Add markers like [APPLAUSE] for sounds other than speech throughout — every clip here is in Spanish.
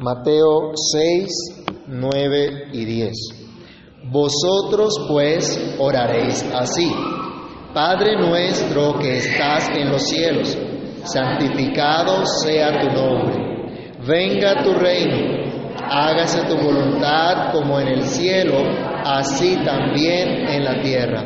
Mateo 6, 9 y 10. Vosotros pues oraréis así. Padre nuestro que estás en los cielos, santificado sea tu nombre. Venga tu reino, hágase tu voluntad como en el cielo, así también en la tierra.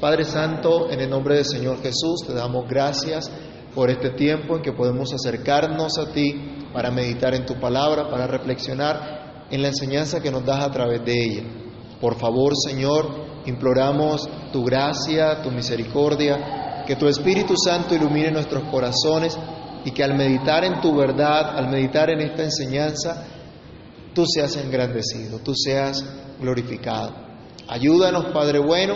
Padre Santo, en el nombre del Señor Jesús, te damos gracias por este tiempo en que podemos acercarnos a ti para meditar en tu palabra, para reflexionar en la enseñanza que nos das a través de ella. Por favor, Señor, imploramos tu gracia, tu misericordia, que tu Espíritu Santo ilumine nuestros corazones y que al meditar en tu verdad, al meditar en esta enseñanza, tú seas engrandecido, tú seas glorificado. Ayúdanos, Padre bueno,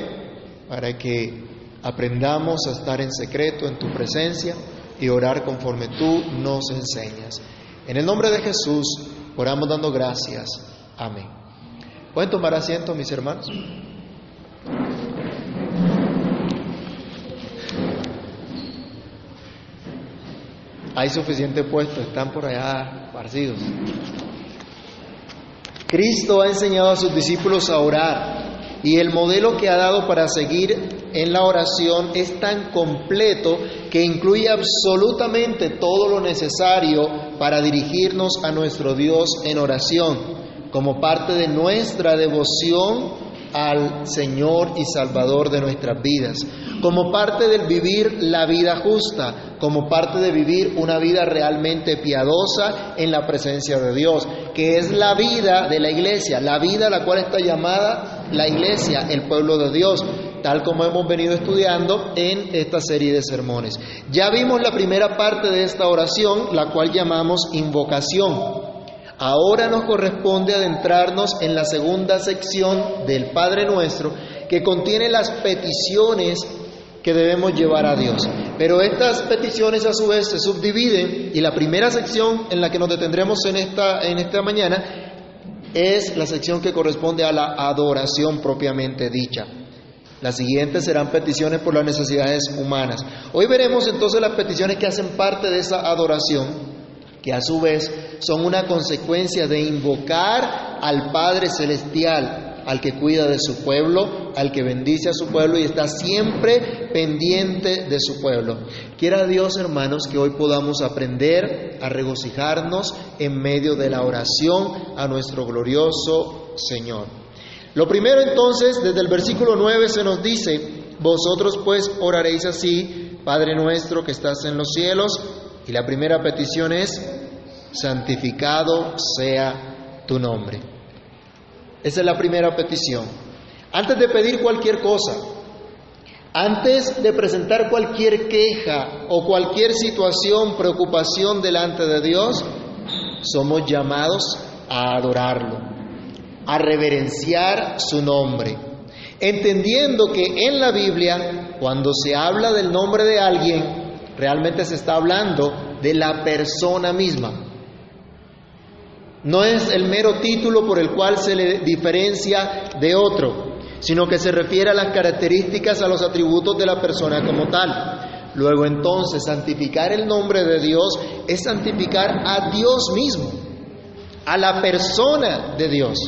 para que aprendamos a estar en secreto en tu presencia y orar conforme tú nos enseñas. En el nombre de Jesús oramos dando gracias. Amén. ¿Pueden tomar asiento, mis hermanos? Hay suficiente puesto, están por allá parcidos. Cristo ha enseñado a sus discípulos a orar y el modelo que ha dado para seguir en la oración es tan completo que incluye absolutamente todo lo necesario para dirigirnos a nuestro Dios en oración, como parte de nuestra devoción al Señor y Salvador de nuestras vidas, como parte del vivir la vida justa, como parte de vivir una vida realmente piadosa en la presencia de Dios, que es la vida de la iglesia, la vida a la cual está llamada la iglesia, el pueblo de Dios, tal como hemos venido estudiando en esta serie de sermones. Ya vimos la primera parte de esta oración, la cual llamamos invocación. Ahora nos corresponde adentrarnos en la segunda sección del Padre Nuestro, que contiene las peticiones que debemos llevar a Dios. Pero estas peticiones a su vez se subdividen y la primera sección en la que nos detendremos en esta, en esta mañana es la sección que corresponde a la adoración propiamente dicha. Las siguientes serán peticiones por las necesidades humanas. Hoy veremos entonces las peticiones que hacen parte de esa adoración que a su vez son una consecuencia de invocar al Padre Celestial, al que cuida de su pueblo, al que bendice a su pueblo y está siempre pendiente de su pueblo. Quiera Dios, hermanos, que hoy podamos aprender a regocijarnos en medio de la oración a nuestro glorioso Señor. Lo primero entonces, desde el versículo 9 se nos dice, vosotros pues oraréis así, Padre nuestro que estás en los cielos, y la primera petición es, santificado sea tu nombre. Esa es la primera petición. Antes de pedir cualquier cosa, antes de presentar cualquier queja o cualquier situación, preocupación delante de Dios, somos llamados a adorarlo, a reverenciar su nombre, entendiendo que en la Biblia, cuando se habla del nombre de alguien, realmente se está hablando de la persona misma. No es el mero título por el cual se le diferencia de otro, sino que se refiere a las características, a los atributos de la persona como tal. Luego entonces, santificar el nombre de Dios es santificar a Dios mismo, a la persona de Dios.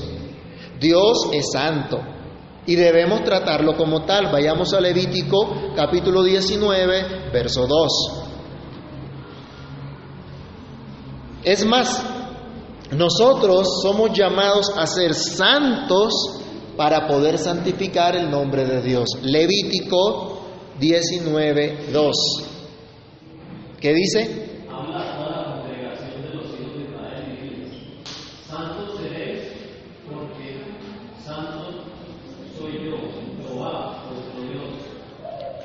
Dios es santo, y debemos tratarlo como tal. Vayamos a Levítico capítulo 19, verso 2. Es más, nosotros somos llamados a ser santos para poder santificar el nombre de Dios. Levítico 19, 2. ¿Qué dice?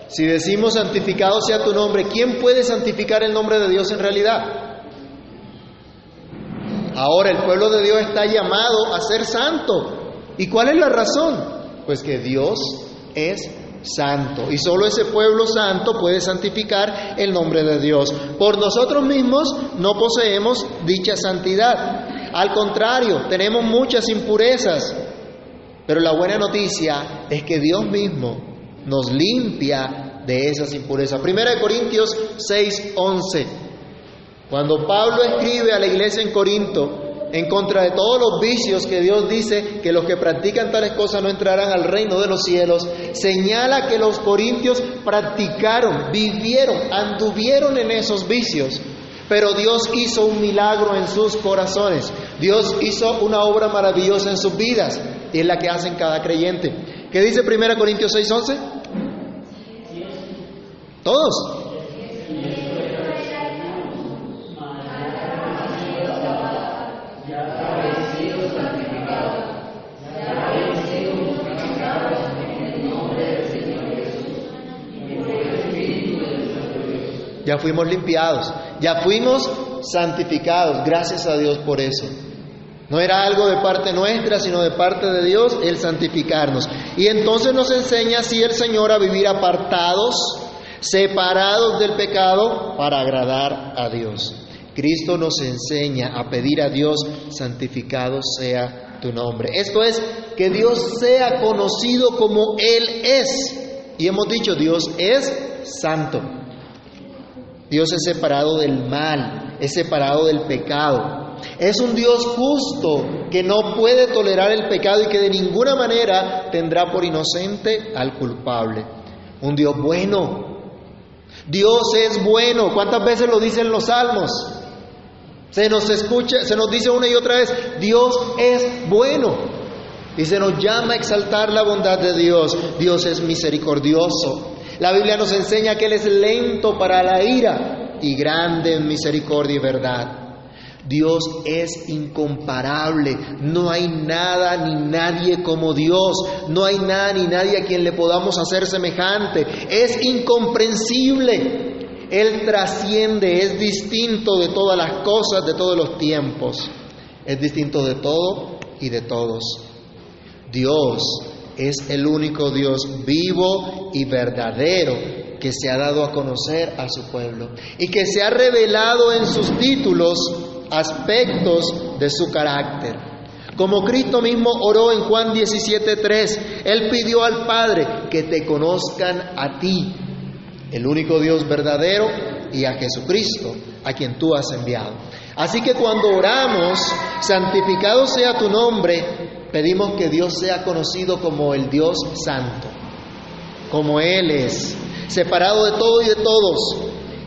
Si decimos santificado sea tu nombre, ¿quién puede santificar el nombre de Dios en realidad? Ahora el pueblo de Dios está llamado a ser santo. ¿Y cuál es la razón? Pues que Dios es santo y solo ese pueblo santo puede santificar el nombre de Dios. Por nosotros mismos no poseemos dicha santidad. Al contrario, tenemos muchas impurezas. Pero la buena noticia es que Dios mismo nos limpia de esas impurezas. Primera de Corintios 6, 11. Cuando Pablo escribe a la iglesia en Corinto, en contra de todos los vicios que Dios dice que los que practican tales cosas no entrarán al reino de los cielos, señala que los corintios practicaron, vivieron, anduvieron en esos vicios. Pero Dios hizo un milagro en sus corazones. Dios hizo una obra maravillosa en sus vidas. Y es la que hacen cada creyente. ¿Qué dice 1 Corintios 6:11? Todos. ya fuimos limpiados, ya fuimos santificados, gracias a Dios por eso. No era algo de parte nuestra, sino de parte de Dios el santificarnos. Y entonces nos enseña así el Señor a vivir apartados, separados del pecado, para agradar a Dios. Cristo nos enseña a pedir a Dios, santificado sea tu nombre. Esto es, que Dios sea conocido como Él es. Y hemos dicho, Dios es santo. Dios es separado del mal, es separado del pecado. Es un Dios justo que no puede tolerar el pecado y que de ninguna manera tendrá por inocente al culpable. Un Dios bueno. Dios es bueno. ¿Cuántas veces lo dicen los salmos? Se nos escucha, se nos dice una y otra vez, Dios es bueno. Y se nos llama a exaltar la bondad de Dios. Dios es misericordioso. La Biblia nos enseña que Él es lento para la ira y grande en misericordia y verdad. Dios es incomparable, no hay nada ni nadie como Dios, no hay nada ni nadie a quien le podamos hacer semejante, es incomprensible, Él trasciende, es distinto de todas las cosas, de todos los tiempos, es distinto de todo y de todos. Dios es el único Dios vivo y verdadero que se ha dado a conocer a su pueblo y que se ha revelado en sus títulos aspectos de su carácter. Como Cristo mismo oró en Juan 17:3, Él pidió al Padre que te conozcan a ti, el único Dios verdadero, y a Jesucristo, a quien tú has enviado. Así que cuando oramos, santificado sea tu nombre, pedimos que Dios sea conocido como el Dios santo, como Él es, separado de todo y de todos,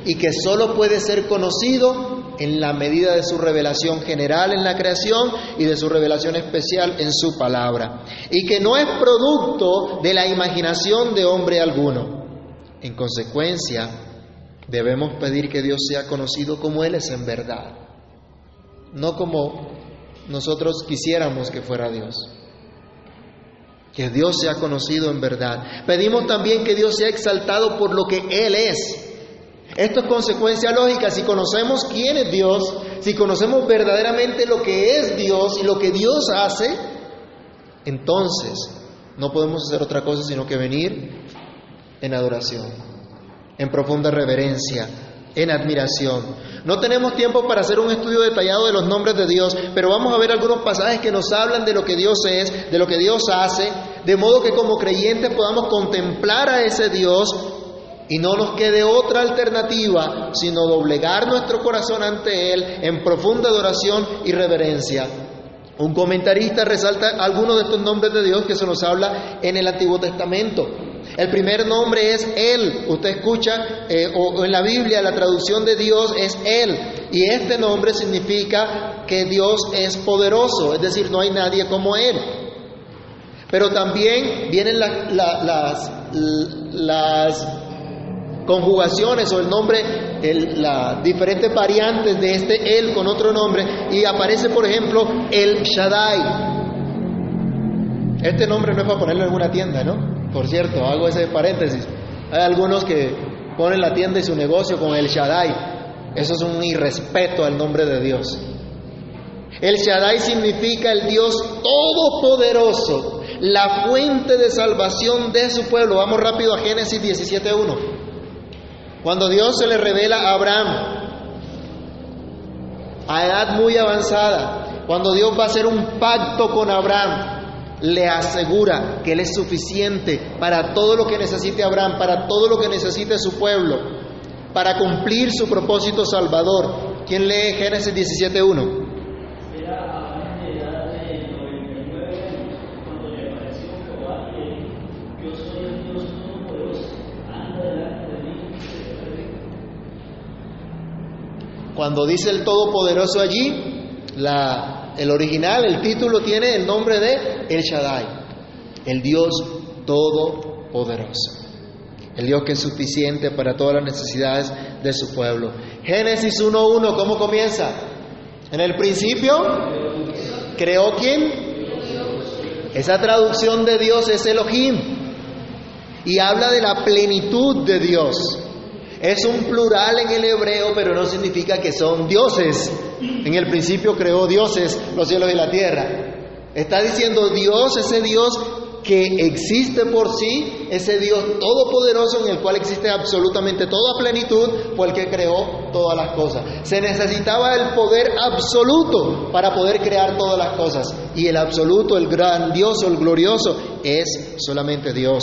y que solo puede ser conocido en la medida de su revelación general en la creación y de su revelación especial en su palabra, y que no es producto de la imaginación de hombre alguno. En consecuencia, debemos pedir que Dios sea conocido como Él es en verdad, no como nosotros quisiéramos que fuera Dios. Que Dios sea conocido en verdad. Pedimos también que Dios sea exaltado por lo que Él es. Esto es consecuencia lógica. Si conocemos quién es Dios, si conocemos verdaderamente lo que es Dios y lo que Dios hace, entonces no podemos hacer otra cosa sino que venir en adoración, en profunda reverencia, en admiración. No tenemos tiempo para hacer un estudio detallado de los nombres de Dios, pero vamos a ver algunos pasajes que nos hablan de lo que Dios es, de lo que Dios hace, de modo que como creyentes podamos contemplar a ese Dios y no nos quede otra alternativa sino doblegar nuestro corazón ante Él en profunda adoración y reverencia. Un comentarista resalta algunos de estos nombres de Dios que se nos habla en el Antiguo Testamento. El primer nombre es Él. Usted escucha, eh, o, en la Biblia la traducción de Dios es Él. Y este nombre significa que Dios es poderoso, es decir, no hay nadie como Él. Pero también vienen las, las conjugaciones o el nombre, las diferentes variantes de este Él con otro nombre. Y aparece, por ejemplo, el Shaddai. Este nombre no es para ponerlo en alguna tienda, ¿no? Por cierto, hago ese paréntesis. Hay algunos que ponen la tienda y su negocio con el Shaddai. Eso es un irrespeto al nombre de Dios. El Shaddai significa el Dios todopoderoso, la fuente de salvación de su pueblo. Vamos rápido a Génesis 17.1. Cuando Dios se le revela a Abraham, a edad muy avanzada, cuando Dios va a hacer un pacto con Abraham, le asegura que Él es suficiente para todo lo que necesite Abraham, para todo lo que necesite su pueblo, para cumplir su propósito salvador. ¿Quién lee Génesis 17.1? Cuando dice el Todopoderoso allí, el original, el título tiene el nombre de El Shaddai, el Dios Todopoderoso. El Dios que es suficiente para todas las necesidades de su pueblo. Génesis 1.1, ¿cómo comienza? En el principio, ¿creó quién? Esa traducción de Dios es Elohim y habla de la plenitud de Dios. Es un plural en el hebreo, pero no significa que son dioses. En el principio creó dioses los cielos y la tierra. Está diciendo Dios, ese Dios que existe por sí, ese Dios todopoderoso en el cual existe absolutamente toda plenitud, fue el que creó todas las cosas. Se necesitaba el poder absoluto para poder crear todas las cosas. Y el absoluto, el grandioso, el glorioso, es solamente Dios.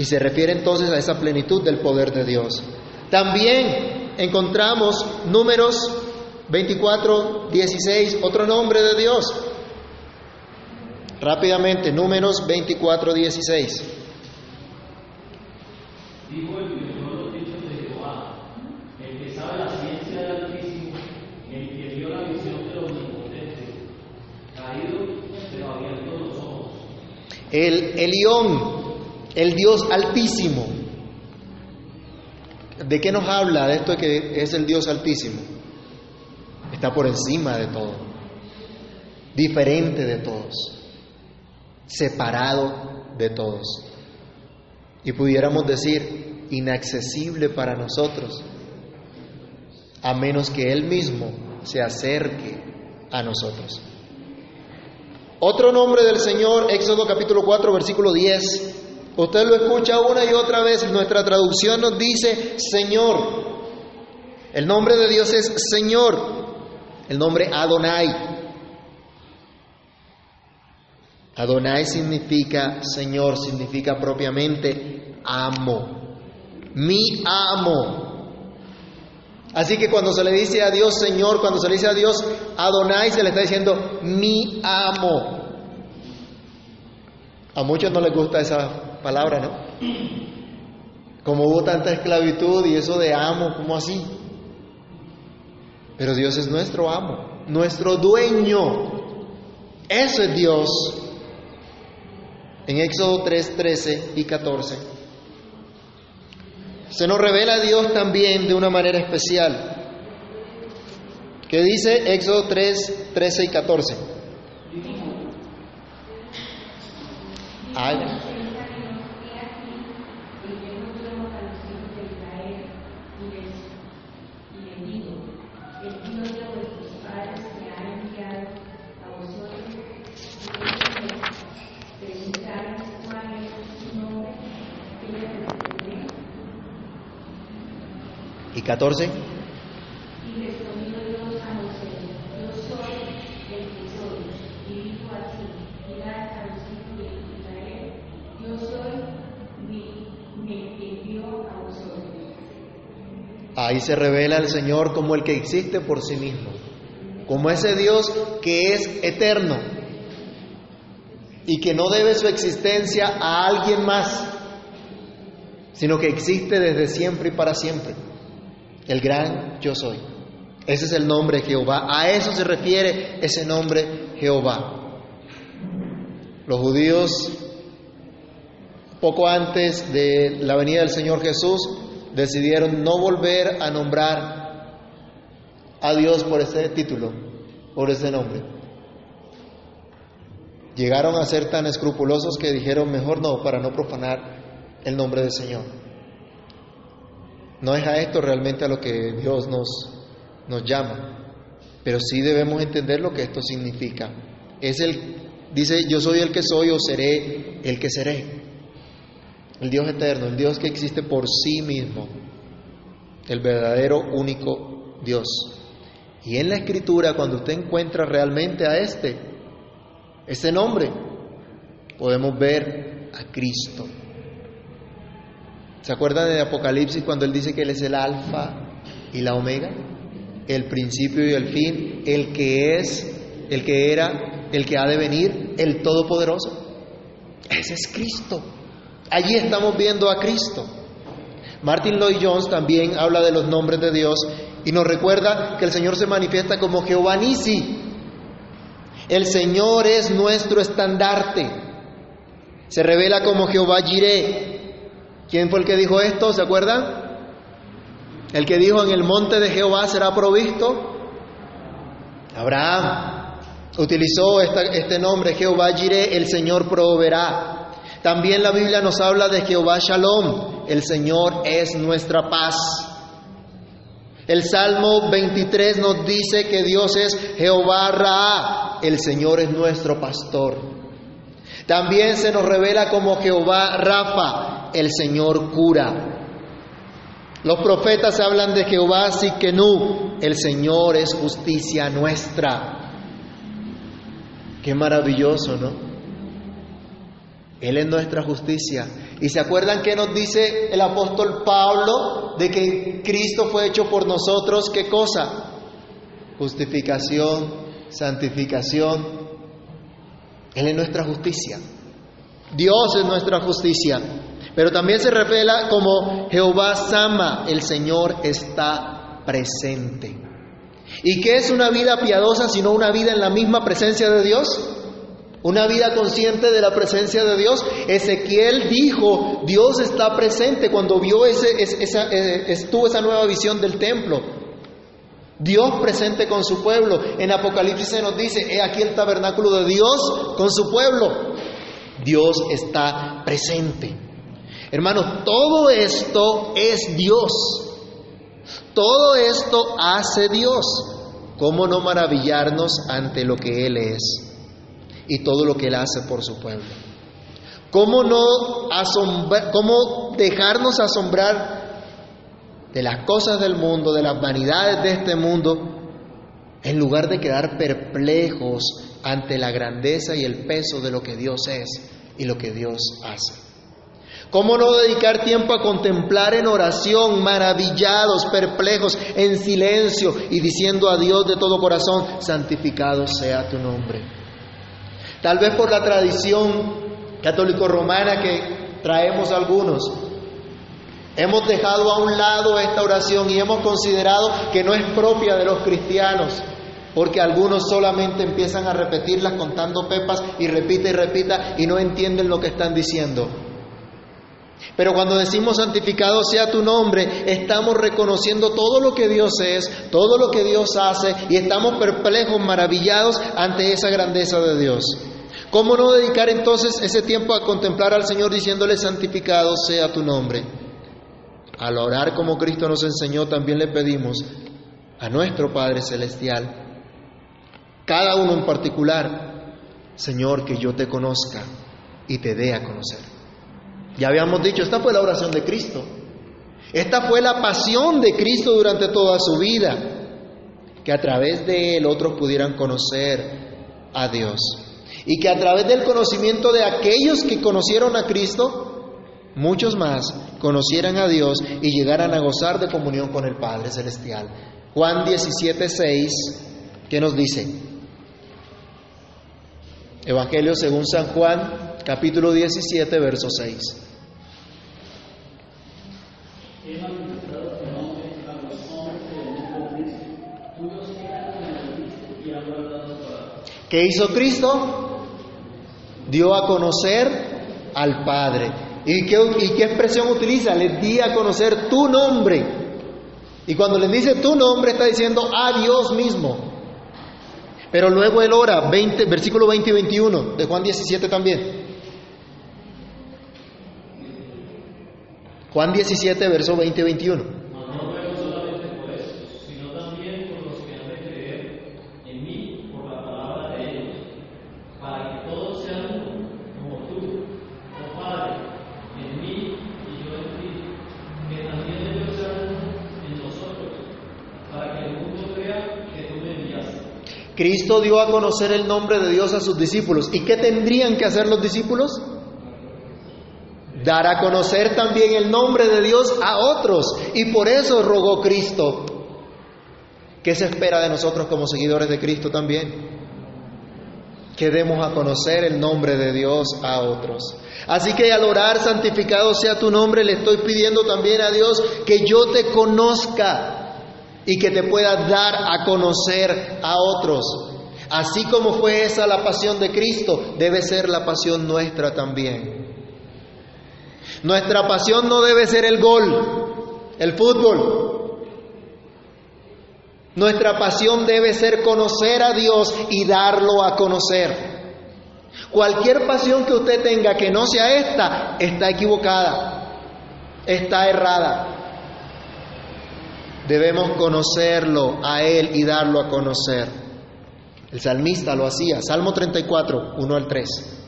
Y se refiere entonces a esa plenitud del poder de Dios. También encontramos números 24, 16, otro nombre de Dios. Rápidamente, números 24, 16. Dijo el que los dichos de Jehová, el que sabe la ciencia del Altísimo, el que vio la visión de los omnipotentes, caído pero abierto los ojos. El Elión, el Dios Altísimo. ¿De qué nos habla de esto de que es el Dios Altísimo? Está por encima de todo, diferente de todos separado de todos. Y pudiéramos decir, inaccesible para nosotros, a menos que Él mismo se acerque a nosotros. Otro nombre del Señor, Éxodo capítulo 4, versículo 10. Usted lo escucha una y otra vez, nuestra traducción nos dice Señor. El nombre de Dios es Señor, el nombre Adonai. Adonai significa Señor, significa propiamente amo. Mi amo. Así que cuando se le dice a Dios Señor, cuando se le dice a Dios Adonai, se le está diciendo mi amo. A muchos no les gusta esa palabra, ¿no? Como hubo tanta esclavitud y eso de amo, ¿cómo así? Pero Dios es nuestro amo, nuestro dueño. Eso es Dios en Éxodo 3, 13 y 14. Se nos revela a Dios también de una manera especial. ¿Qué dice Éxodo 3, 13 y 14? ¿Y 14. Ahí se revela el Señor como el que existe por sí mismo, como ese Dios que es eterno y que no debe su existencia a alguien más, sino que existe desde siempre y para siempre el gran yo soy. Ese es el nombre Jehová. A eso se refiere ese nombre Jehová. Los judíos, poco antes de la venida del Señor Jesús, decidieron no volver a nombrar a Dios por ese título, por ese nombre. Llegaron a ser tan escrupulosos que dijeron, mejor no, para no profanar el nombre del Señor. No es a esto realmente a lo que Dios nos, nos llama, pero sí debemos entender lo que esto significa. Es el, dice, yo soy el que soy o seré el que seré. El Dios eterno, el Dios que existe por sí mismo, el verdadero único Dios. Y en la escritura, cuando usted encuentra realmente a este, ese nombre, podemos ver a Cristo. ¿Se acuerdan de Apocalipsis cuando él dice que él es el alfa y la omega? El principio y el fin, el que es, el que era, el que ha de venir, el todopoderoso. Ese es Cristo. Allí estamos viendo a Cristo. Martin Lloyd Jones también habla de los nombres de Dios y nos recuerda que el Señor se manifiesta como Jehová Nisi. El Señor es nuestro estandarte. Se revela como Jehová Jireh. ¿Quién fue el que dijo esto? ¿Se acuerdan? El que dijo en el monte de Jehová será provisto. Abraham utilizó este nombre, Jehová Jireh, el Señor proveerá. También la Biblia nos habla de Jehová Shalom, el Señor es nuestra paz. El Salmo 23 nos dice que Dios es Jehová Ra, el Señor es nuestro pastor. También se nos revela como Jehová Rafa, el Señor cura. Los profetas hablan de Jehová Siquenú, el Señor es justicia nuestra. Qué maravilloso, ¿no? Él es nuestra justicia. ¿Y se acuerdan que nos dice el apóstol Pablo de que Cristo fue hecho por nosotros? ¿Qué cosa? Justificación, santificación. Él es nuestra justicia. Dios es nuestra justicia. Pero también se revela como Jehová Sama, el Señor está presente. ¿Y qué es una vida piadosa sino una vida en la misma presencia de Dios? Una vida consciente de la presencia de Dios. Ezequiel dijo, Dios está presente cuando vio esa, eh, esa nueva visión del templo. Dios presente con su pueblo. En Apocalipsis se nos dice, he aquí el tabernáculo de Dios con su pueblo. Dios está presente. Hermanos, todo esto es Dios. Todo esto hace Dios. ¿Cómo no maravillarnos ante lo que Él es? y todo lo que Él hace por su pueblo. ¿Cómo, no ¿Cómo dejarnos asombrar de las cosas del mundo, de las vanidades de este mundo, en lugar de quedar perplejos ante la grandeza y el peso de lo que Dios es y lo que Dios hace? ¿Cómo no dedicar tiempo a contemplar en oración, maravillados, perplejos, en silencio y diciendo a Dios de todo corazón, santificado sea tu nombre? Tal vez por la tradición católico-romana que traemos algunos, hemos dejado a un lado esta oración y hemos considerado que no es propia de los cristianos, porque algunos solamente empiezan a repetirlas contando pepas y repite y repita y no entienden lo que están diciendo. Pero cuando decimos santificado sea tu nombre, estamos reconociendo todo lo que Dios es, todo lo que Dios hace y estamos perplejos, maravillados ante esa grandeza de Dios. ¿Cómo no dedicar entonces ese tiempo a contemplar al Señor diciéndole santificado sea tu nombre? Al orar como Cristo nos enseñó, también le pedimos a nuestro Padre Celestial, cada uno en particular, Señor, que yo te conozca y te dé a conocer. Ya habíamos dicho, esta fue la oración de Cristo. Esta fue la pasión de Cristo durante toda su vida, que a través de él otros pudieran conocer a Dios y que a través del conocimiento de aquellos que conocieron a Cristo, muchos más conocieran a Dios y llegaran a gozar de comunión con el Padre Celestial. Juan 17, 6, ¿qué nos dice? Evangelio según San Juan, capítulo 17, verso 6. ¿Qué hizo Cristo? dio a conocer al Padre. ¿Y qué, ¿Y qué, expresión utiliza? Les di a conocer tu nombre. Y cuando les dice tu nombre está diciendo a Dios mismo. Pero luego él ora, 20, versículo 20 y 21 de Juan 17 también. Juan 17, verso 20 y 21. Cristo dio a conocer el nombre de Dios a sus discípulos. ¿Y qué tendrían que hacer los discípulos? Dar a conocer también el nombre de Dios a otros. Y por eso rogó Cristo. ¿Qué se espera de nosotros como seguidores de Cristo también? Que demos a conocer el nombre de Dios a otros. Así que al orar, santificado sea tu nombre, le estoy pidiendo también a Dios que yo te conozca y que te pueda dar a conocer a otros. Así como fue esa la pasión de Cristo, debe ser la pasión nuestra también. Nuestra pasión no debe ser el gol, el fútbol. Nuestra pasión debe ser conocer a Dios y darlo a conocer. Cualquier pasión que usted tenga que no sea esta, está equivocada, está errada. Debemos conocerlo a Él y darlo a conocer. El salmista lo hacía, Salmo 34, 1 al 3.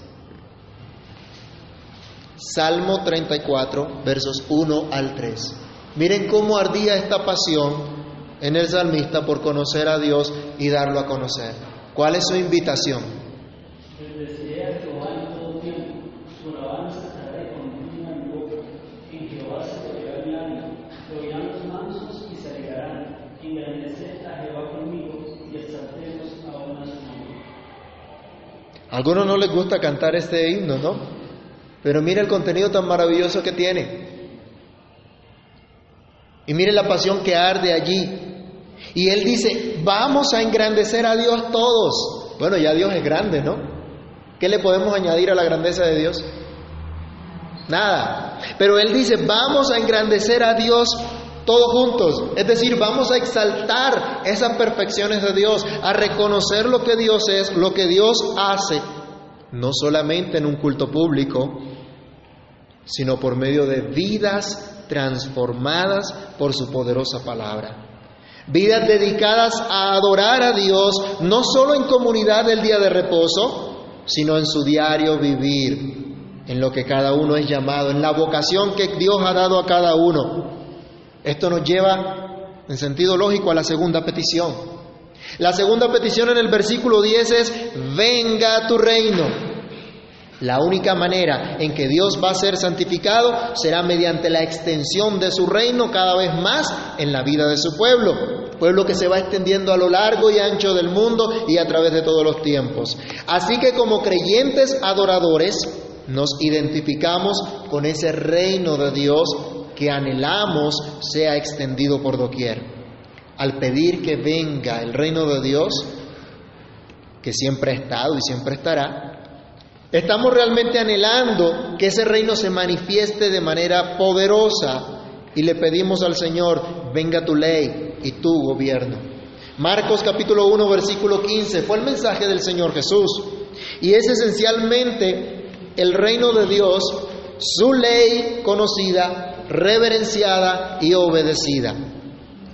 Salmo 34, versos 1 al 3. Miren cómo ardía esta pasión en el salmista por conocer a Dios y darlo a conocer. ¿Cuál es su invitación? A algunos no les gusta cantar este himno, ¿no? Pero mire el contenido tan maravilloso que tiene. Y mire la pasión que arde allí. Y él dice, vamos a engrandecer a Dios todos. Bueno, ya Dios es grande, ¿no? ¿Qué le podemos añadir a la grandeza de Dios? Nada. Pero él dice, vamos a engrandecer a Dios todos juntos. Es decir, vamos a exaltar esas perfecciones de Dios, a reconocer lo que Dios es, lo que Dios hace, no solamente en un culto público, sino por medio de vidas transformadas por su poderosa palabra. Vidas dedicadas a adorar a Dios, no solo en comunidad del día de reposo, sino en su diario vivir, en lo que cada uno es llamado, en la vocación que Dios ha dado a cada uno. Esto nos lleva, en sentido lógico, a la segunda petición. La segunda petición en el versículo 10 es, venga tu reino. La única manera en que Dios va a ser santificado será mediante la extensión de su reino cada vez más en la vida de su pueblo, pueblo que se va extendiendo a lo largo y ancho del mundo y a través de todos los tiempos. Así que como creyentes adoradores nos identificamos con ese reino de Dios que anhelamos sea extendido por doquier. Al pedir que venga el reino de Dios, que siempre ha estado y siempre estará, estamos realmente anhelando que ese reino se manifieste de manera poderosa y le pedimos al Señor, venga tu ley y tu gobierno. Marcos capítulo 1 versículo 15 fue el mensaje del Señor Jesús y es esencialmente el reino de Dios, su ley conocida reverenciada y obedecida.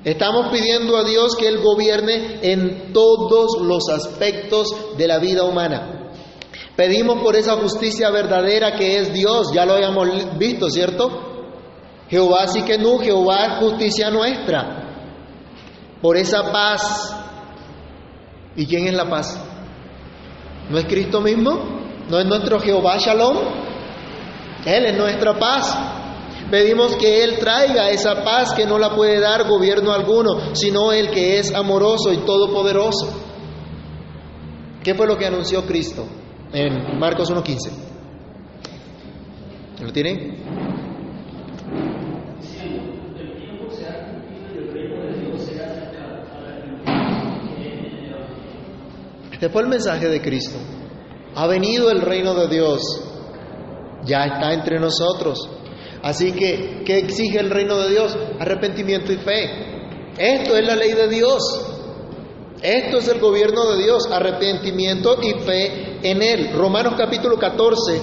Estamos pidiendo a Dios que Él gobierne en todos los aspectos de la vida humana. Pedimos por esa justicia verdadera que es Dios, ya lo habíamos visto, ¿cierto? Jehová sí que no, Jehová es justicia nuestra. Por esa paz. ¿Y quién es la paz? ¿No es Cristo mismo? ¿No es nuestro Jehová Shalom? Él es nuestra paz. Pedimos que Él traiga esa paz que no la puede dar gobierno alguno, sino el que es amoroso y todopoderoso. ¿Qué fue lo que anunció Cristo en Marcos 1.15? ¿Lo tienen? Este fue el mensaje de Cristo. Ha venido el reino de Dios, ya está entre nosotros. Así que, ¿qué exige el reino de Dios? Arrepentimiento y fe. Esto es la ley de Dios. Esto es el gobierno de Dios, arrepentimiento y fe en Él. Romanos capítulo 14,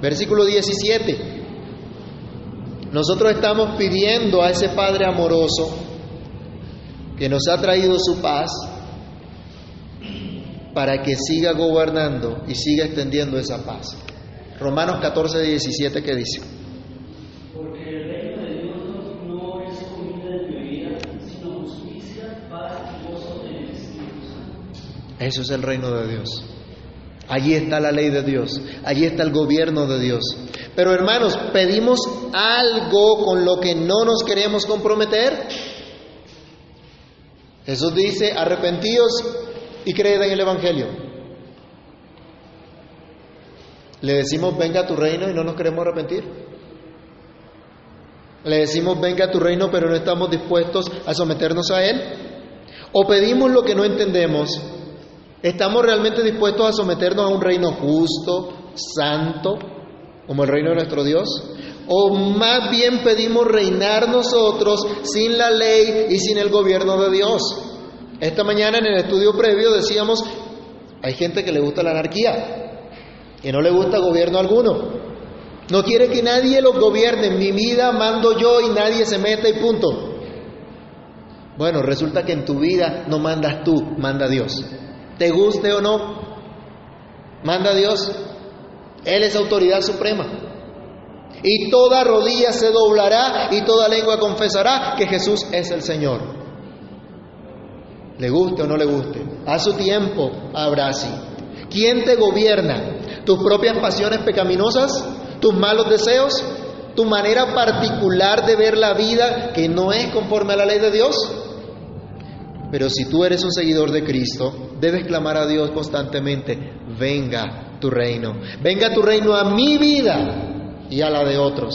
versículo 17. Nosotros estamos pidiendo a ese Padre amoroso que nos ha traído su paz para que siga gobernando y siga extendiendo esa paz. Romanos 14, 17, ¿qué dice? Eso es el reino de Dios. Allí está la ley de Dios, allí está el gobierno de Dios. Pero hermanos, ¿pedimos algo con lo que no nos queremos comprometer? Jesús dice, arrepentíos y creed en el Evangelio. Le decimos, venga a tu reino y no nos queremos arrepentir. Le decimos, venga a tu reino, pero no estamos dispuestos a someternos a Él. O pedimos lo que no entendemos. ¿Estamos realmente dispuestos a someternos a un reino justo, santo, como el reino de nuestro Dios? ¿O más bien pedimos reinar nosotros sin la ley y sin el gobierno de Dios? Esta mañana en el estudio previo decíamos, hay gente que le gusta la anarquía, que no le gusta gobierno alguno. No quiere que nadie los gobierne, mi vida mando yo y nadie se meta y punto. Bueno, resulta que en tu vida no mandas tú, manda Dios. Te guste o no, manda Dios. Él es autoridad suprema. Y toda rodilla se doblará y toda lengua confesará que Jesús es el Señor. Le guste o no le guste. A su tiempo habrá así. ¿Quién te gobierna? ¿Tus propias pasiones pecaminosas? ¿Tus malos deseos? ¿Tu manera particular de ver la vida que no es conforme a la ley de Dios? Pero si tú eres un seguidor de Cristo, debes clamar a Dios constantemente, venga tu reino, venga tu reino a mi vida y a la de otros.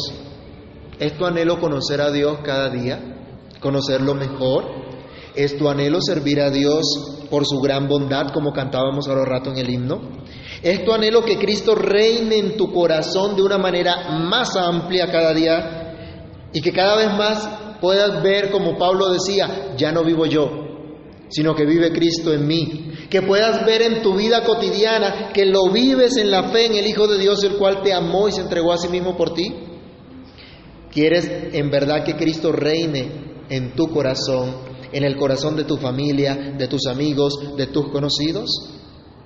¿Es tu anhelo conocer a Dios cada día? ¿Conocerlo mejor? ¿Es tu anhelo servir a Dios por su gran bondad, como cantábamos ahora rato en el himno? ¿Es tu anhelo que Cristo reine en tu corazón de una manera más amplia cada día y que cada vez más puedas ver, como Pablo decía, ya no vivo yo, sino que vive Cristo en mí? Que puedas ver en tu vida cotidiana que lo vives en la fe en el Hijo de Dios, el cual te amó y se entregó a sí mismo por ti. ¿Quieres en verdad que Cristo reine en tu corazón en el corazón de tu familia, de tus amigos, de tus conocidos?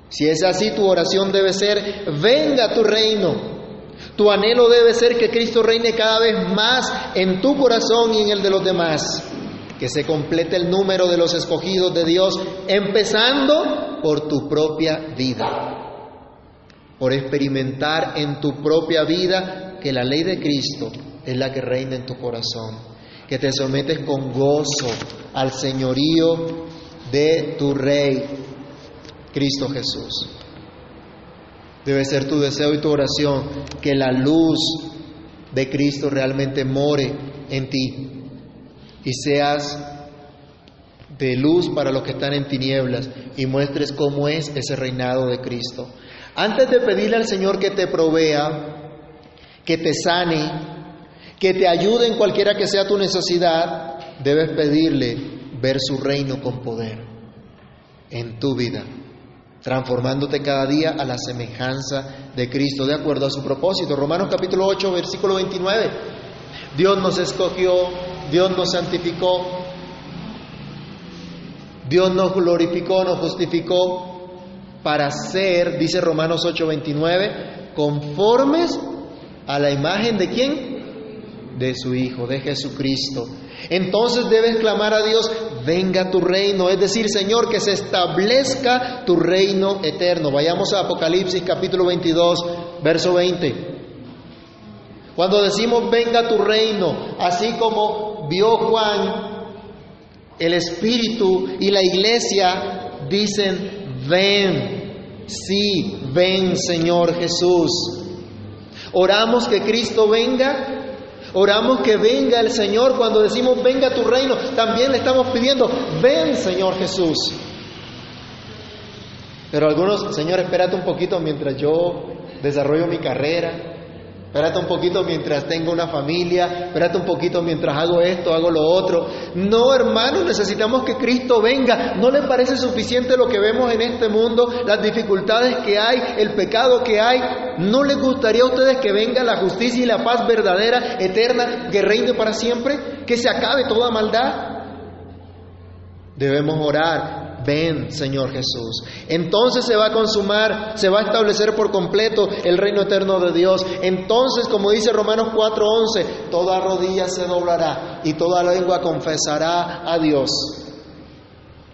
Si es así, tu oración debe ser, venga tu reino. Tu anhelo debe ser que Cristo reine cada vez más en tu corazón y en el de los demás. Que se complete el número de los escogidos de Dios, empezando por tu propia vida. Por experimentar en tu propia vida que la ley de Cristo es la que reina en tu corazón que te sometes con gozo al señorío de tu Rey, Cristo Jesús. Debe ser tu deseo y tu oración que la luz de Cristo realmente more en ti y seas de luz para los que están en tinieblas y muestres cómo es ese reinado de Cristo. Antes de pedirle al Señor que te provea, que te sane, que te ayude en cualquiera que sea tu necesidad, debes pedirle ver su reino con poder en tu vida, transformándote cada día a la semejanza de Cristo, de acuerdo a su propósito. Romanos capítulo 8, versículo 29. Dios nos escogió, Dios nos santificó, Dios nos glorificó, nos justificó para ser, dice Romanos 8, 29, conformes a la imagen de quién? de su Hijo, de Jesucristo. Entonces debes clamar a Dios, venga tu reino, es decir, Señor, que se establezca tu reino eterno. Vayamos a Apocalipsis capítulo 22, verso 20. Cuando decimos, venga tu reino, así como vio Juan, el Espíritu y la iglesia dicen, ven, sí, ven Señor Jesús. Oramos que Cristo venga Oramos que venga el Señor cuando decimos venga tu reino. También le estamos pidiendo, ven Señor Jesús. Pero algunos, Señor, espérate un poquito mientras yo desarrollo mi carrera. Espérate un poquito mientras tengo una familia, espérate un poquito mientras hago esto, hago lo otro. No, hermanos, necesitamos que Cristo venga. ¿No les parece suficiente lo que vemos en este mundo, las dificultades que hay, el pecado que hay? ¿No les gustaría a ustedes que venga la justicia y la paz verdadera, eterna, que reine para siempre? Que se acabe toda maldad. Debemos orar ven Señor Jesús. Entonces se va a consumar, se va a establecer por completo el reino eterno de Dios. Entonces, como dice Romanos 4:11, toda rodilla se doblará y toda lengua confesará a Dios.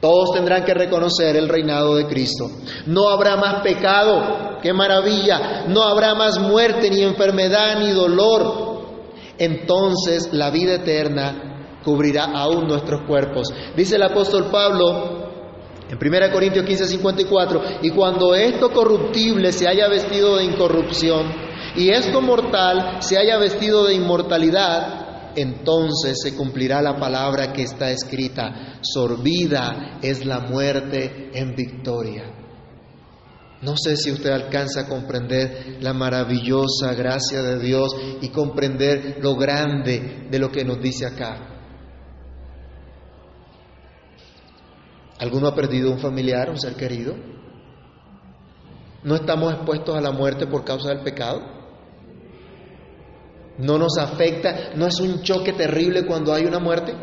Todos tendrán que reconocer el reinado de Cristo. No habrá más pecado, qué maravilla. No habrá más muerte, ni enfermedad, ni dolor. Entonces la vida eterna cubrirá aún nuestros cuerpos. Dice el apóstol Pablo en 1 Corintios 15, 54, y cuando esto corruptible se haya vestido de incorrupción, y esto mortal se haya vestido de inmortalidad, entonces se cumplirá la palabra que está escrita, sorbida es la muerte en victoria. No sé si usted alcanza a comprender la maravillosa gracia de Dios y comprender lo grande de lo que nos dice acá. ¿Alguno ha perdido un familiar, un ser querido? ¿No estamos expuestos a la muerte por causa del pecado? ¿No nos afecta? ¿No es un choque terrible cuando hay una muerte?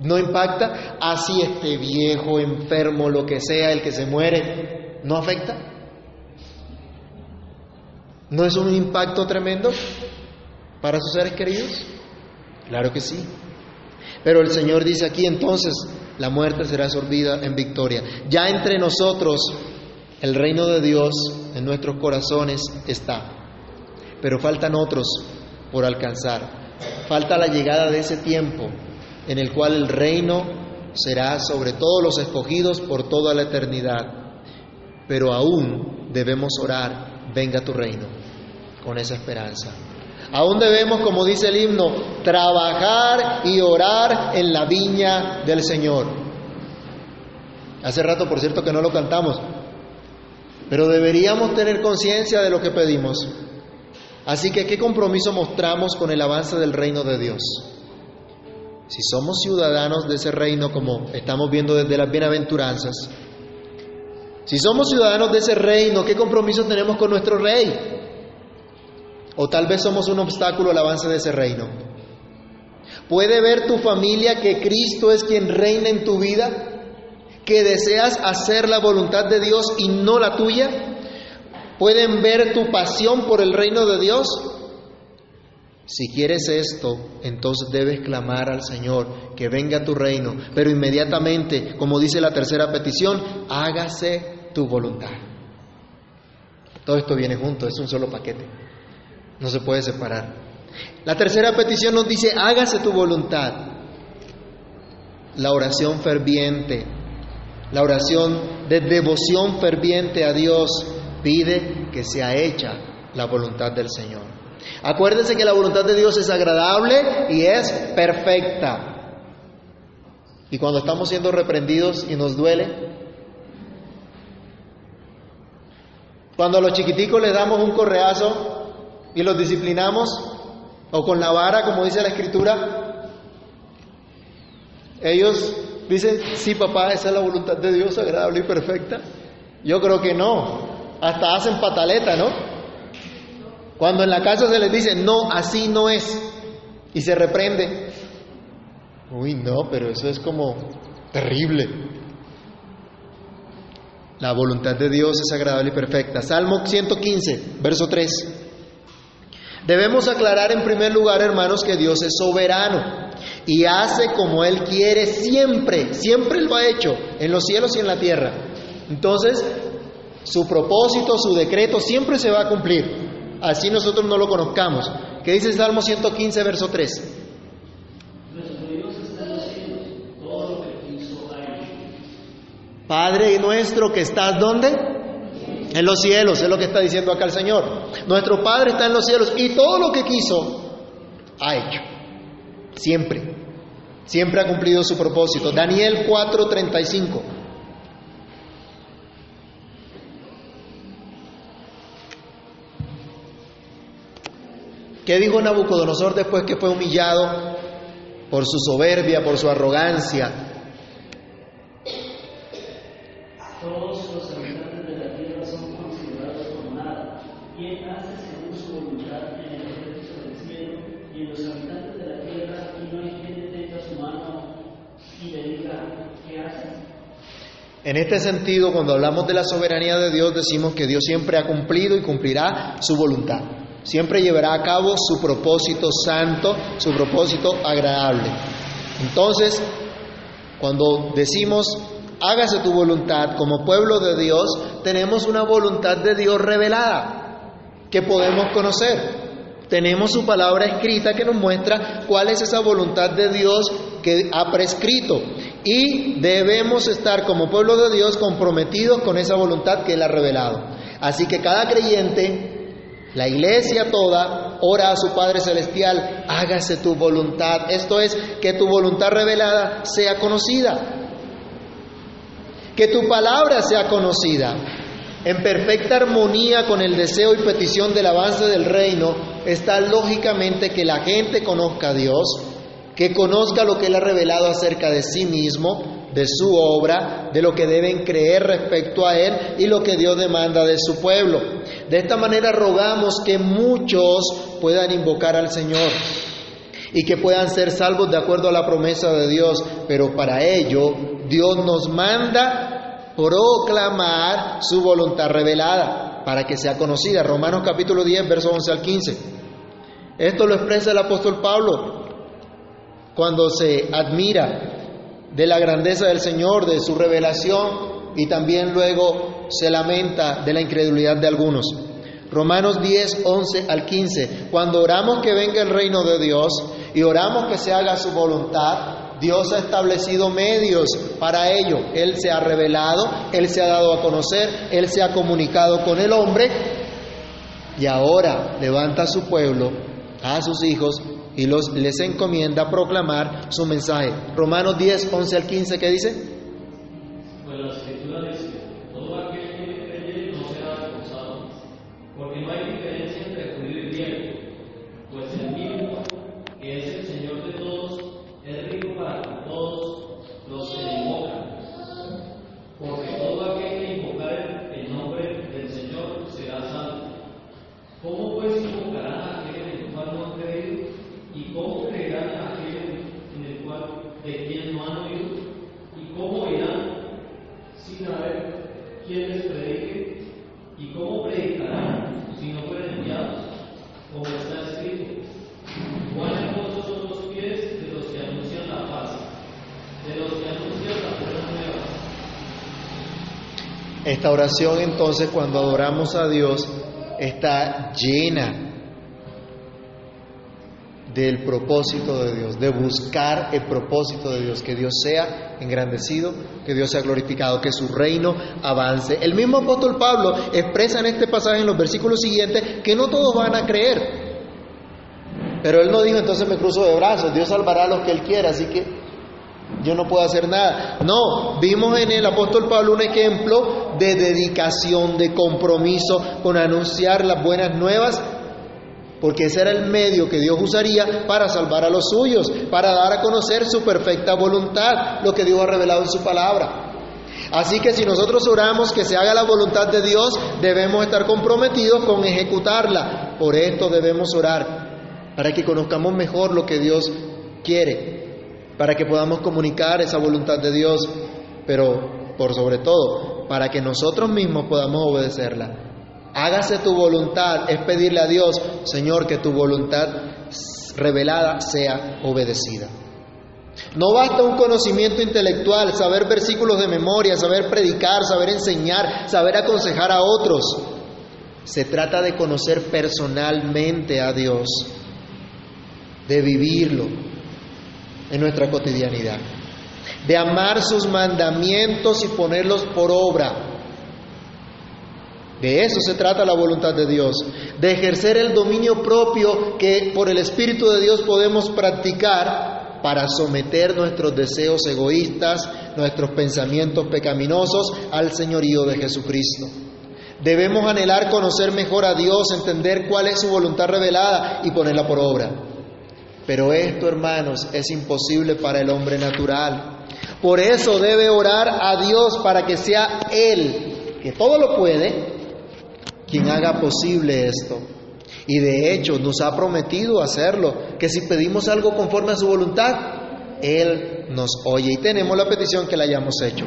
¿No impacta? Así este viejo, enfermo, lo que sea, el que se muere, ¿no afecta? ¿No es un impacto tremendo para sus seres queridos? Claro que sí. Pero el Señor dice aquí entonces, la muerte será absorbida en victoria. Ya entre nosotros el reino de Dios en nuestros corazones está, pero faltan otros por alcanzar. Falta la llegada de ese tiempo en el cual el reino será sobre todos los escogidos por toda la eternidad. Pero aún debemos orar, venga tu reino, con esa esperanza. Aún debemos, como dice el himno, trabajar y orar en la viña del Señor. Hace rato, por cierto, que no lo cantamos, pero deberíamos tener conciencia de lo que pedimos. Así que, ¿qué compromiso mostramos con el avance del reino de Dios? Si somos ciudadanos de ese reino, como estamos viendo desde las bienaventuranzas, si somos ciudadanos de ese reino, ¿qué compromiso tenemos con nuestro rey? O tal vez somos un obstáculo al avance de ese reino. ¿Puede ver tu familia que Cristo es quien reina en tu vida? ¿Que deseas hacer la voluntad de Dios y no la tuya? ¿Pueden ver tu pasión por el reino de Dios? Si quieres esto, entonces debes clamar al Señor que venga tu reino, pero inmediatamente, como dice la tercera petición, hágase tu voluntad. Todo esto viene junto, es un solo paquete no se puede separar. La tercera petición nos dice, hágase tu voluntad. La oración ferviente, la oración de devoción ferviente a Dios pide que sea hecha la voluntad del Señor. Acuérdense que la voluntad de Dios es agradable y es perfecta. Y cuando estamos siendo reprendidos y nos duele, cuando a los chiquiticos les damos un correazo y los disciplinamos, o con la vara, como dice la escritura, ellos dicen, sí papá, esa es la voluntad de Dios agradable y perfecta. Yo creo que no, hasta hacen pataleta, ¿no? Cuando en la casa se les dice, no, así no es, y se reprende. Uy, no, pero eso es como terrible. La voluntad de Dios es agradable y perfecta. Salmo 115, verso 3. Debemos aclarar en primer lugar, hermanos, que Dios es soberano y hace como Él quiere siempre, siempre lo ha hecho, en los cielos y en la tierra. Entonces, su propósito, su decreto siempre se va a cumplir, así nosotros no lo conozcamos. ¿Qué dice Salmo 115, verso 3? Padre nuestro que estás ¿dónde? En los cielos, es lo que está diciendo acá el Señor. Nuestro Padre está en los cielos y todo lo que quiso ha hecho. Siempre. Siempre ha cumplido su propósito. Daniel 4:35. ¿Qué dijo Nabucodonosor después que fue humillado por su soberbia, por su arrogancia? En este sentido, cuando hablamos de la soberanía de Dios, decimos que Dios siempre ha cumplido y cumplirá su voluntad. Siempre llevará a cabo su propósito santo, su propósito agradable. Entonces, cuando decimos, hágase tu voluntad como pueblo de Dios, tenemos una voluntad de Dios revelada que podemos conocer. Tenemos su palabra escrita que nos muestra cuál es esa voluntad de Dios que ha prescrito. Y debemos estar como pueblo de Dios comprometidos con esa voluntad que Él ha revelado. Así que cada creyente, la iglesia toda, ora a su Padre Celestial, hágase tu voluntad. Esto es, que tu voluntad revelada sea conocida. Que tu palabra sea conocida. En perfecta armonía con el deseo y petición del avance del reino está lógicamente que la gente conozca a Dios, que conozca lo que Él ha revelado acerca de sí mismo, de su obra, de lo que deben creer respecto a Él y lo que Dios demanda de su pueblo. De esta manera rogamos que muchos puedan invocar al Señor y que puedan ser salvos de acuerdo a la promesa de Dios, pero para ello Dios nos manda proclamar su voluntad revelada para que sea conocida. Romanos capítulo 10, verso 11 al 15. Esto lo expresa el apóstol Pablo cuando se admira de la grandeza del Señor, de su revelación y también luego se lamenta de la incredulidad de algunos. Romanos 10, 11 al 15. Cuando oramos que venga el reino de Dios y oramos que se haga su voluntad, Dios ha establecido medios para ello. Él se ha revelado, Él se ha dado a conocer, Él se ha comunicado con el hombre y ahora levanta a su pueblo, a sus hijos, y los, les encomienda proclamar su mensaje. Romanos 10, 11 al 15, ¿qué dice? Pues la Esta oración entonces cuando adoramos a Dios está llena del propósito de Dios, de buscar el propósito de Dios, que Dios sea engrandecido, que Dios sea glorificado, que su reino avance. El mismo apóstol Pablo expresa en este pasaje, en los versículos siguientes, que no todos van a creer. Pero él no dijo, entonces me cruzo de brazos, Dios salvará a los que él quiera, así que yo no puedo hacer nada. No, vimos en el apóstol Pablo un ejemplo de dedicación, de compromiso con anunciar las buenas nuevas porque ese era el medio que Dios usaría para salvar a los suyos, para dar a conocer su perfecta voluntad, lo que Dios ha revelado en su palabra. Así que si nosotros oramos que se haga la voluntad de Dios, debemos estar comprometidos con ejecutarla. Por esto debemos orar, para que conozcamos mejor lo que Dios quiere, para que podamos comunicar esa voluntad de Dios, pero por sobre todo, para que nosotros mismos podamos obedecerla. Hágase tu voluntad, es pedirle a Dios, Señor, que tu voluntad revelada sea obedecida. No basta un conocimiento intelectual, saber versículos de memoria, saber predicar, saber enseñar, saber aconsejar a otros. Se trata de conocer personalmente a Dios, de vivirlo en nuestra cotidianidad, de amar sus mandamientos y ponerlos por obra de eso se trata la voluntad de Dios, de ejercer el dominio propio que por el Espíritu de Dios podemos practicar para someter nuestros deseos egoístas, nuestros pensamientos pecaminosos al señorío de Jesucristo. Debemos anhelar conocer mejor a Dios, entender cuál es su voluntad revelada y ponerla por obra. Pero esto, hermanos, es imposible para el hombre natural. Por eso debe orar a Dios para que sea Él, que todo lo puede, quien haga posible esto. Y de hecho nos ha prometido hacerlo, que si pedimos algo conforme a su voluntad, Él nos oye y tenemos la petición que le hayamos hecho.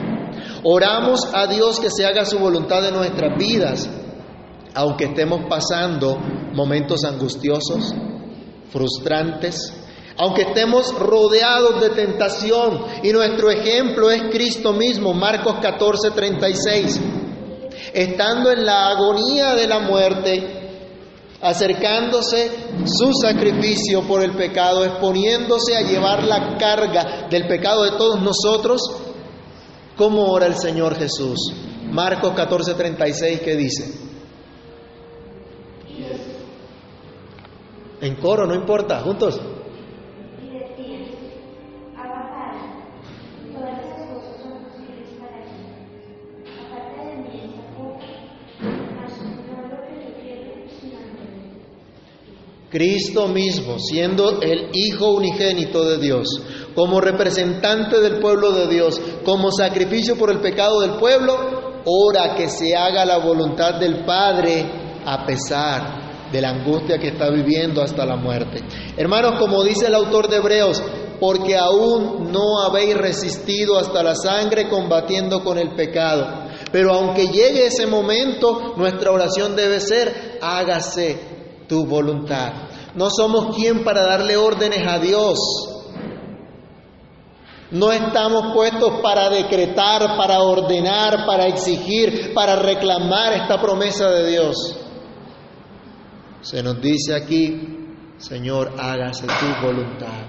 Oramos a Dios que se haga su voluntad en nuestras vidas, aunque estemos pasando momentos angustiosos, frustrantes, aunque estemos rodeados de tentación y nuestro ejemplo es Cristo mismo, Marcos 14, 36 estando en la agonía de la muerte, acercándose su sacrificio por el pecado, exponiéndose a llevar la carga del pecado de todos nosotros, ¿cómo ora el Señor Jesús? Marcos 14:36, ¿qué dice? En coro, no importa, juntos. Cristo mismo, siendo el Hijo unigénito de Dios, como representante del pueblo de Dios, como sacrificio por el pecado del pueblo, ora que se haga la voluntad del Padre a pesar de la angustia que está viviendo hasta la muerte. Hermanos, como dice el autor de Hebreos, porque aún no habéis resistido hasta la sangre combatiendo con el pecado. Pero aunque llegue ese momento, nuestra oración debe ser, hágase tu voluntad. No somos quien para darle órdenes a Dios. No estamos puestos para decretar, para ordenar, para exigir, para reclamar esta promesa de Dios. Se nos dice aquí, Señor, hágase tu voluntad.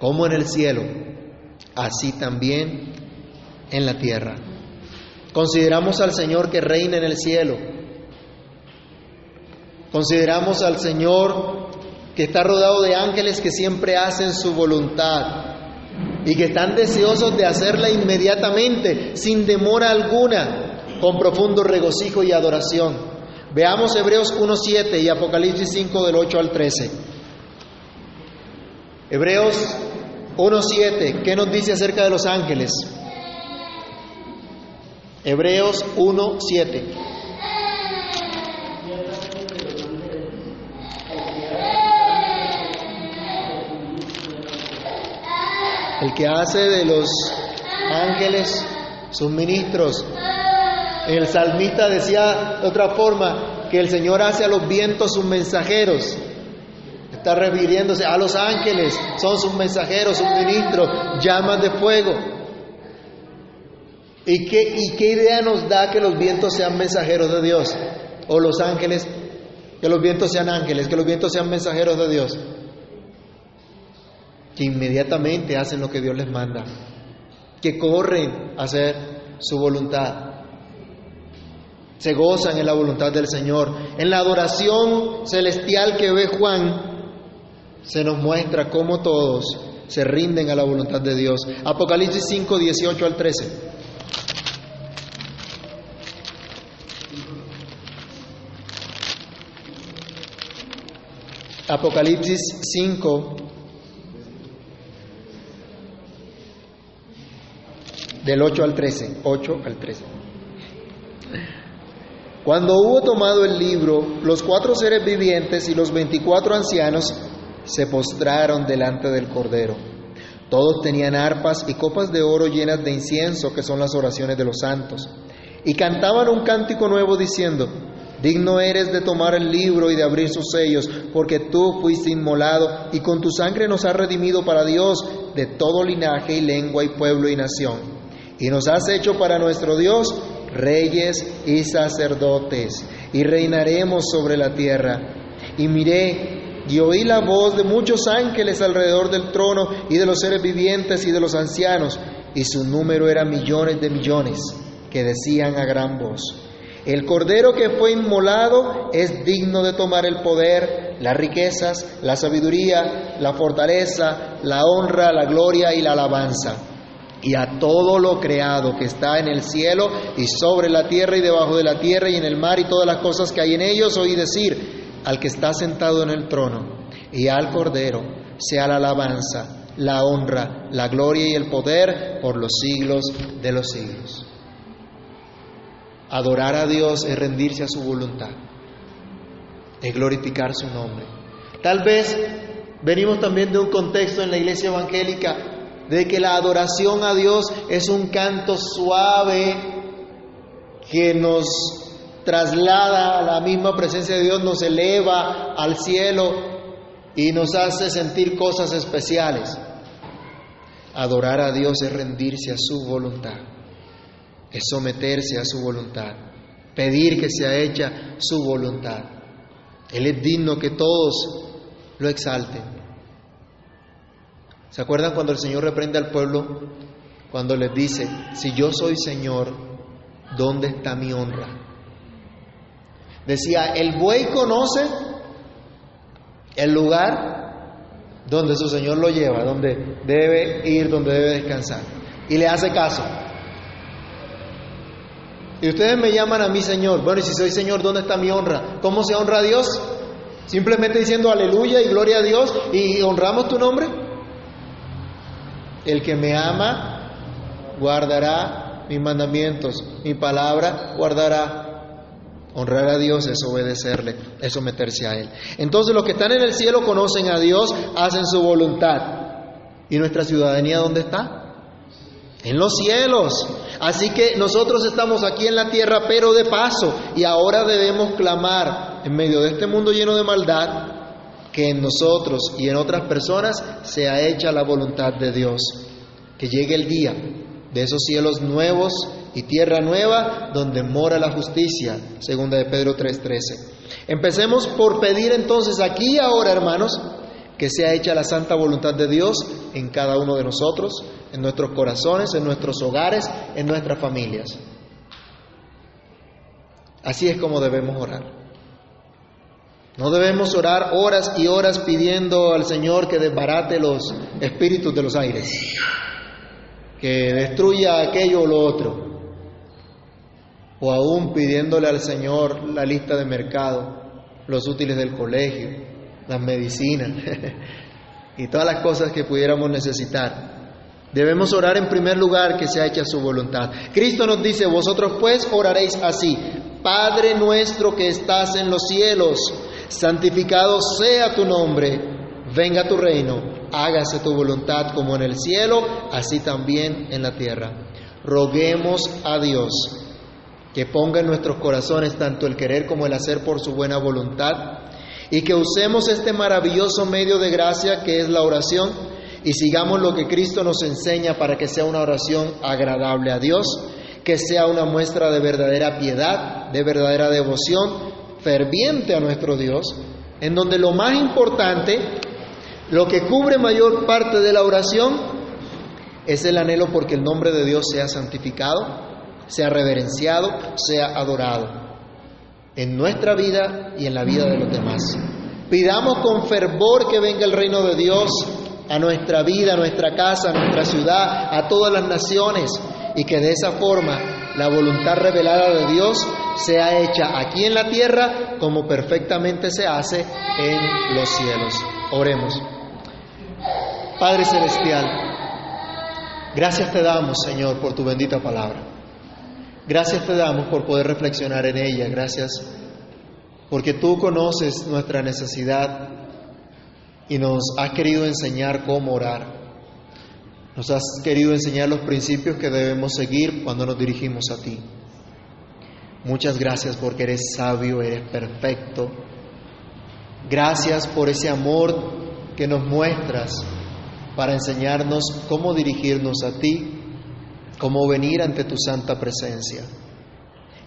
Como en el cielo, así también en la tierra. Consideramos al Señor que reina en el cielo. Consideramos al Señor que está rodeado de ángeles que siempre hacen su voluntad y que están deseosos de hacerla inmediatamente, sin demora alguna, con profundo regocijo y adoración. Veamos Hebreos 1.7 y Apocalipsis 5 del 8 al 13. Hebreos 1.7, ¿qué nos dice acerca de los ángeles? Hebreos 1.7. El que hace de los ángeles sus ministros. El salmista decía de otra forma que el Señor hace a los vientos sus mensajeros. Está refiriéndose a los ángeles, son sus mensajeros, sus ministros, llamas de fuego. ¿Y qué, ¿Y qué idea nos da que los vientos sean mensajeros de Dios? O los ángeles, que los vientos sean ángeles, que los vientos sean mensajeros de Dios. Que inmediatamente hacen lo que Dios les manda. Que corren a hacer su voluntad. Se gozan en la voluntad del Señor. En la adoración celestial que ve Juan, se nos muestra cómo todos se rinden a la voluntad de Dios. Apocalipsis 5, 18 al 13. Apocalipsis 5, del 8 al 13, 8 al 13. Cuando hubo tomado el libro, los cuatro seres vivientes y los veinticuatro ancianos se postraron delante del Cordero. Todos tenían arpas y copas de oro llenas de incienso, que son las oraciones de los santos, y cantaban un cántico nuevo diciendo, Digno eres de tomar el libro y de abrir sus sellos, porque tú fuiste inmolado y con tu sangre nos has redimido para Dios de todo linaje y lengua y pueblo y nación. Y nos has hecho para nuestro Dios reyes y sacerdotes, y reinaremos sobre la tierra. Y miré y oí la voz de muchos ángeles alrededor del trono y de los seres vivientes y de los ancianos, y su número era millones de millones, que decían a gran voz el cordero que fue inmolado es digno de tomar el poder, las riquezas, la sabiduría, la fortaleza, la honra, la gloria y la alabanza. Y a todo lo creado que está en el cielo y sobre la tierra y debajo de la tierra y en el mar y todas las cosas que hay en ellos, oí decir al que está sentado en el trono y al cordero, sea la alabanza, la honra, la gloria y el poder por los siglos de los siglos. Adorar a Dios es rendirse a su voluntad, es glorificar su nombre. Tal vez venimos también de un contexto en la iglesia evangélica de que la adoración a Dios es un canto suave que nos traslada a la misma presencia de Dios, nos eleva al cielo y nos hace sentir cosas especiales. Adorar a Dios es rendirse a su voluntad es someterse a su voluntad, pedir que sea hecha su voluntad. Él es digno que todos lo exalten. ¿Se acuerdan cuando el Señor reprende al pueblo? Cuando les dice, si yo soy Señor, ¿dónde está mi honra? Decía, el buey conoce el lugar donde su Señor lo lleva, donde debe ir, donde debe descansar. Y le hace caso. Y ustedes me llaman a mí Señor. Bueno, y si soy Señor, ¿dónde está mi honra? ¿Cómo se honra a Dios? Simplemente diciendo aleluya y gloria a Dios y honramos tu nombre. El que me ama guardará mis mandamientos, mi palabra guardará. Honrar a Dios es obedecerle, es someterse a Él. Entonces los que están en el cielo conocen a Dios, hacen su voluntad. ¿Y nuestra ciudadanía dónde está? En los cielos. Así que nosotros estamos aquí en la tierra, pero de paso, y ahora debemos clamar en medio de este mundo lleno de maldad, que en nosotros y en otras personas sea hecha la voluntad de Dios. Que llegue el día de esos cielos nuevos y tierra nueva donde mora la justicia, segunda de Pedro 3:13. Empecemos por pedir entonces aquí y ahora, hermanos, que sea hecha la santa voluntad de Dios en cada uno de nosotros, en nuestros corazones, en nuestros hogares, en nuestras familias. Así es como debemos orar. No debemos orar horas y horas pidiendo al Señor que desbarate los espíritus de los aires, que destruya aquello o lo otro, o aún pidiéndole al Señor la lista de mercado, los útiles del colegio, las medicinas [LAUGHS] y todas las cosas que pudiéramos necesitar. Debemos orar en primer lugar que sea hecha su voluntad. Cristo nos dice, vosotros pues oraréis así, Padre nuestro que estás en los cielos, santificado sea tu nombre, venga tu reino, hágase tu voluntad como en el cielo, así también en la tierra. Roguemos a Dios que ponga en nuestros corazones tanto el querer como el hacer por su buena voluntad y que usemos este maravilloso medio de gracia que es la oración y sigamos lo que Cristo nos enseña para que sea una oración agradable a Dios, que sea una muestra de verdadera piedad, de verdadera devoción, ferviente a nuestro Dios, en donde lo más importante, lo que cubre mayor parte de la oración, es el anhelo porque el nombre de Dios sea santificado, sea reverenciado, sea adorado en nuestra vida y en la vida de los demás. Pidamos con fervor que venga el reino de Dios a nuestra vida, a nuestra casa, a nuestra ciudad, a todas las naciones, y que de esa forma la voluntad revelada de Dios sea hecha aquí en la tierra como perfectamente se hace en los cielos. Oremos. Padre Celestial, gracias te damos, Señor, por tu bendita palabra. Gracias te damos por poder reflexionar en ella. Gracias porque tú conoces nuestra necesidad y nos has querido enseñar cómo orar. Nos has querido enseñar los principios que debemos seguir cuando nos dirigimos a ti. Muchas gracias porque eres sabio, eres perfecto. Gracias por ese amor que nos muestras para enseñarnos cómo dirigirnos a ti cómo venir ante tu santa presencia.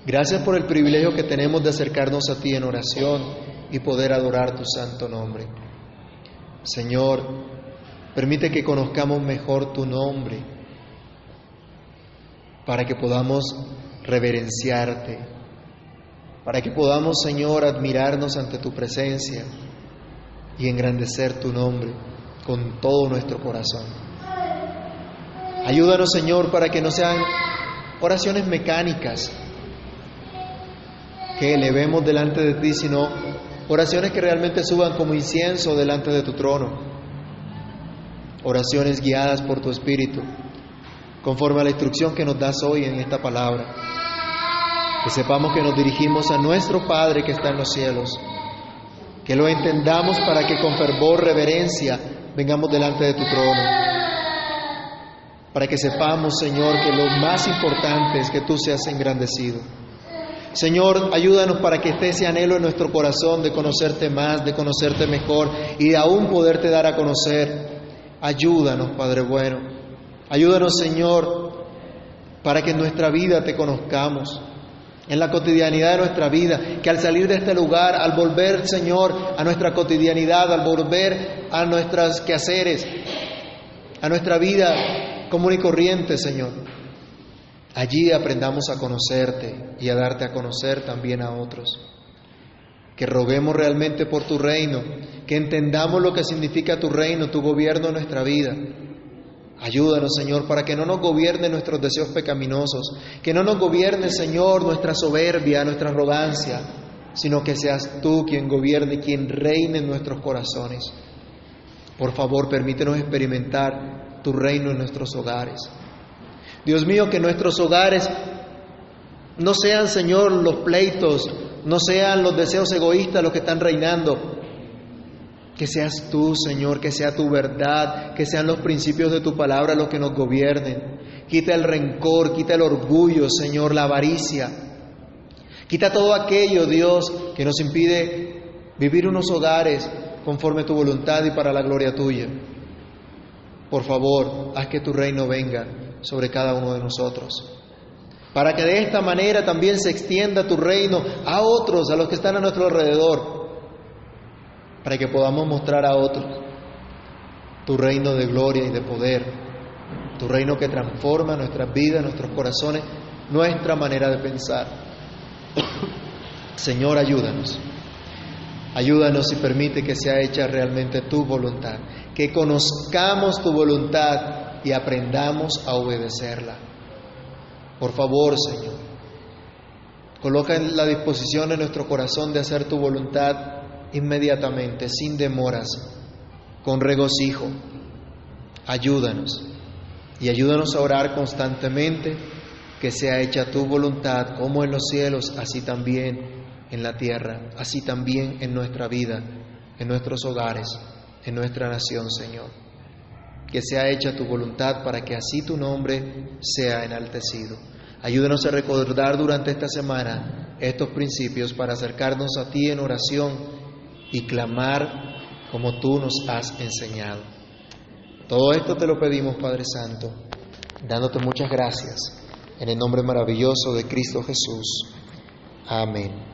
Gracias por el privilegio que tenemos de acercarnos a ti en oración y poder adorar tu santo nombre. Señor, permite que conozcamos mejor tu nombre para que podamos reverenciarte, para que podamos, Señor, admirarnos ante tu presencia y engrandecer tu nombre con todo nuestro corazón. Ayúdanos, Señor, para que no sean oraciones mecánicas que elevemos delante de ti, sino oraciones que realmente suban como incienso delante de tu trono. Oraciones guiadas por tu Espíritu, conforme a la instrucción que nos das hoy en esta palabra. Que sepamos que nos dirigimos a nuestro Padre que está en los cielos. Que lo entendamos para que con fervor, reverencia, vengamos delante de tu trono para que sepamos, Señor, que lo más importante es que tú seas engrandecido. Señor, ayúdanos para que esté ese anhelo en nuestro corazón de conocerte más, de conocerte mejor y de aún poderte dar a conocer. Ayúdanos, Padre bueno. Ayúdanos, Señor, para que en nuestra vida te conozcamos, en la cotidianidad de nuestra vida, que al salir de este lugar, al volver, Señor, a nuestra cotidianidad, al volver a nuestros quehaceres, a nuestra vida común y corriente, Señor. Allí aprendamos a conocerte y a darte a conocer también a otros. que roguemos realmente por tu reino, que entendamos lo que significa tu reino, tu gobierno en nuestra vida. Ayúdanos, Señor, para que no nos gobierne nuestros deseos pecaminosos, que no nos gobierne, Señor, nuestra soberbia, nuestra arrogancia, sino que seas tú quien gobierne, quien reine en nuestros corazones. Por favor, permítenos experimentar tu reino en nuestros hogares. Dios mío, que nuestros hogares no sean, Señor, los pleitos, no sean los deseos egoístas los que están reinando. Que seas tú, Señor, que sea tu verdad, que sean los principios de tu palabra los que nos gobiernen. Quita el rencor, quita el orgullo, Señor, la avaricia. Quita todo aquello, Dios, que nos impide vivir unos hogares conforme a tu voluntad y para la gloria tuya. Por favor, haz que tu reino venga sobre cada uno de nosotros. Para que de esta manera también se extienda tu reino a otros, a los que están a nuestro alrededor. Para que podamos mostrar a otros tu reino de gloria y de poder. Tu reino que transforma nuestras vidas, nuestros corazones, nuestra manera de pensar. Señor, ayúdanos. Ayúdanos y permite que sea hecha realmente tu voluntad, que conozcamos tu voluntad y aprendamos a obedecerla. Por favor, Señor, coloca en la disposición de nuestro corazón de hacer tu voluntad inmediatamente, sin demoras, con regocijo. Ayúdanos y ayúdanos a orar constantemente que sea hecha tu voluntad como en los cielos, así también en la tierra, así también en nuestra vida, en nuestros hogares, en nuestra nación, Señor. Que sea hecha tu voluntad para que así tu nombre sea enaltecido. Ayúdanos a recordar durante esta semana estos principios para acercarnos a ti en oración y clamar como tú nos has enseñado. Todo esto te lo pedimos, Padre Santo, dándote muchas gracias en el nombre maravilloso de Cristo Jesús. Amén.